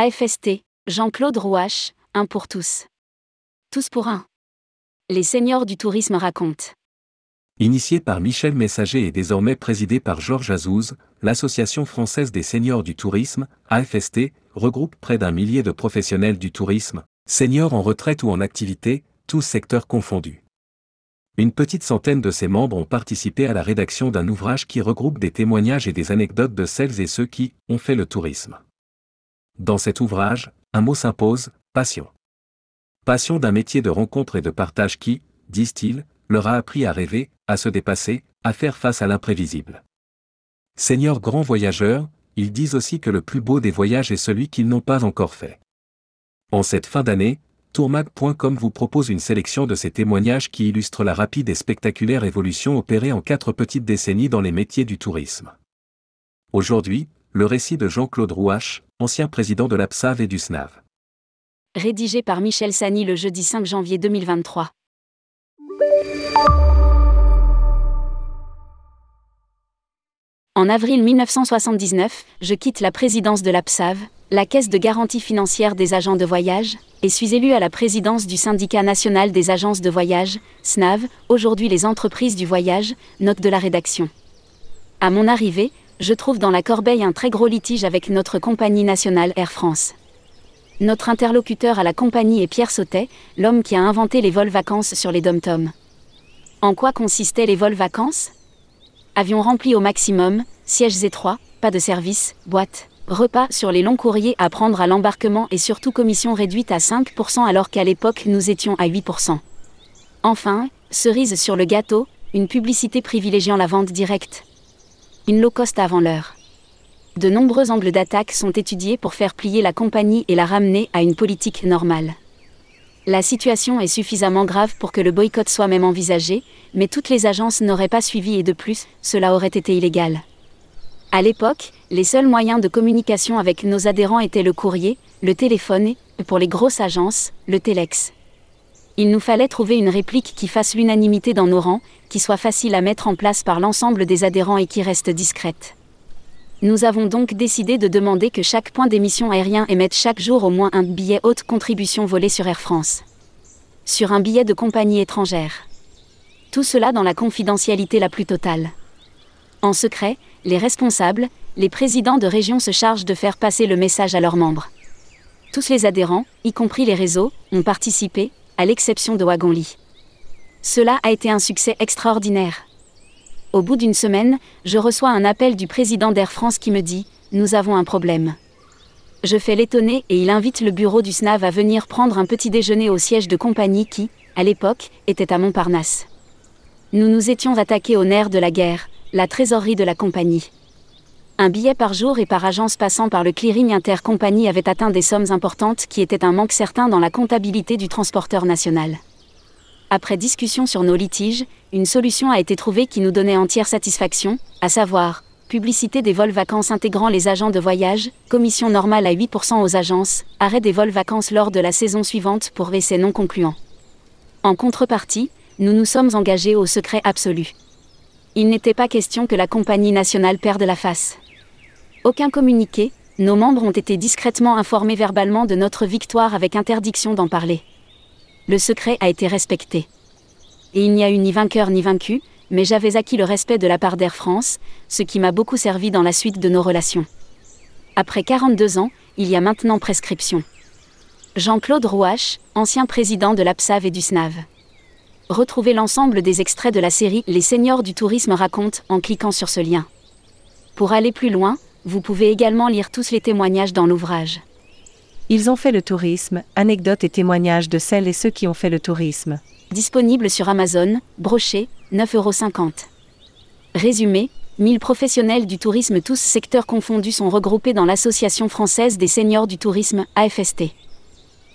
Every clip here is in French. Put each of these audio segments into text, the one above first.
AFST, Jean-Claude Rouache, un pour tous. Tous pour un. Les seniors du tourisme racontent. Initié par Michel Messager et désormais présidé par Georges Azouz, l'Association française des seniors du tourisme, AFST, regroupe près d'un millier de professionnels du tourisme, seniors en retraite ou en activité, tous secteurs confondus. Une petite centaine de ses membres ont participé à la rédaction d'un ouvrage qui regroupe des témoignages et des anecdotes de celles et ceux qui ont fait le tourisme. Dans cet ouvrage, un mot s'impose, passion. Passion d'un métier de rencontre et de partage qui, disent-ils, leur a appris à rêver, à se dépasser, à faire face à l'imprévisible. Seigneurs grands voyageurs, ils disent aussi que le plus beau des voyages est celui qu'ils n'ont pas encore fait. En cette fin d'année, tourmag.com vous propose une sélection de ces témoignages qui illustrent la rapide et spectaculaire évolution opérée en quatre petites décennies dans les métiers du tourisme. Aujourd'hui, le récit de Jean-Claude Rouache, ancien président de l'APSAV et du SNAV. Rédigé par Michel Sani le jeudi 5 janvier 2023. En avril 1979, je quitte la présidence de l'APSAV, la Caisse de garantie financière des agents de voyage, et suis élu à la présidence du syndicat national des agences de voyage, SNAV, aujourd'hui les entreprises du voyage, note de la rédaction. À mon arrivée, je trouve dans la corbeille un très gros litige avec notre compagnie nationale Air France. Notre interlocuteur à la compagnie est Pierre Sautet, l'homme qui a inventé les vols vacances sur les dom-toms. En quoi consistaient les vols vacances? Avions remplis au maximum, sièges étroits, pas de service, boîte, repas sur les longs courriers à prendre à l'embarquement et surtout commission réduite à 5% alors qu'à l'époque nous étions à 8%. Enfin, cerise sur le gâteau, une publicité privilégiant la vente directe. Une low cost avant l'heure. De nombreux angles d'attaque sont étudiés pour faire plier la compagnie et la ramener à une politique normale. La situation est suffisamment grave pour que le boycott soit même envisagé, mais toutes les agences n'auraient pas suivi et de plus, cela aurait été illégal. À l'époque, les seuls moyens de communication avec nos adhérents étaient le courrier, le téléphone et, pour les grosses agences, le téléx. Il nous fallait trouver une réplique qui fasse l'unanimité dans nos rangs, qui soit facile à mettre en place par l'ensemble des adhérents et qui reste discrète. Nous avons donc décidé de demander que chaque point d'émission aérien émette chaque jour au moins un billet haute contribution volé sur Air France. Sur un billet de compagnie étrangère. Tout cela dans la confidentialité la plus totale. En secret, les responsables, les présidents de région se chargent de faire passer le message à leurs membres. Tous les adhérents, y compris les réseaux, ont participé, à l'exception de Wagonly. Cela a été un succès extraordinaire. Au bout d'une semaine, je reçois un appel du président d'Air France qui me dit Nous avons un problème. Je fais l'étonner et il invite le bureau du SNAV à venir prendre un petit déjeuner au siège de compagnie qui, à l'époque, était à Montparnasse. Nous nous étions attaqués au nerf de la guerre, la trésorerie de la compagnie. Un billet par jour et par agence passant par le clearing intercompagnie avait atteint des sommes importantes qui étaient un manque certain dans la comptabilité du transporteur national. Après discussion sur nos litiges, une solution a été trouvée qui nous donnait entière satisfaction, à savoir, publicité des vols vacances intégrant les agents de voyage, commission normale à 8% aux agences, arrêt des vols vacances lors de la saison suivante pour essais non concluants. En contrepartie, nous nous sommes engagés au secret absolu. Il n'était pas question que la compagnie nationale perde la face. Aucun communiqué, nos membres ont été discrètement informés verbalement de notre victoire avec interdiction d'en parler le secret a été respecté. Et il n'y a eu ni vainqueur ni vaincu, mais j'avais acquis le respect de la part d'Air France, ce qui m'a beaucoup servi dans la suite de nos relations. Après 42 ans, il y a maintenant prescription. Jean-Claude Rouache, ancien président de l'APSAV et du SNAV. Retrouvez l'ensemble des extraits de la série Les seniors du tourisme racontent en cliquant sur ce lien. Pour aller plus loin, vous pouvez également lire tous les témoignages dans l'ouvrage. Ils ont fait le tourisme, anecdotes et témoignages de celles et ceux qui ont fait le tourisme. Disponible sur Amazon, broché, 9,50€. Résumé 1000 professionnels du tourisme tous secteurs confondus sont regroupés dans l'Association française des seniors du tourisme, AFST.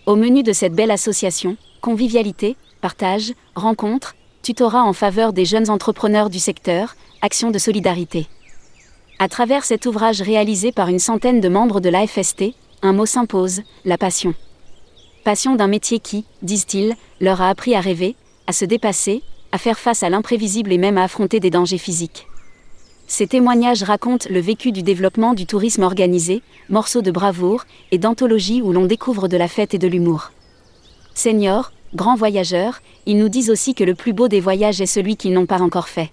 Au menu de cette belle association, convivialité, partage, rencontres, tutorat en faveur des jeunes entrepreneurs du secteur, actions de solidarité. À travers cet ouvrage réalisé par une centaine de membres de l'AFST, un mot s'impose, la passion. Passion d'un métier qui, disent-ils, leur a appris à rêver, à se dépasser, à faire face à l'imprévisible et même à affronter des dangers physiques. Ces témoignages racontent le vécu du développement du tourisme organisé, morceaux de bravoure et d'anthologie où l'on découvre de la fête et de l'humour. Seniors, grands voyageurs, ils nous disent aussi que le plus beau des voyages est celui qu'ils n'ont pas encore fait.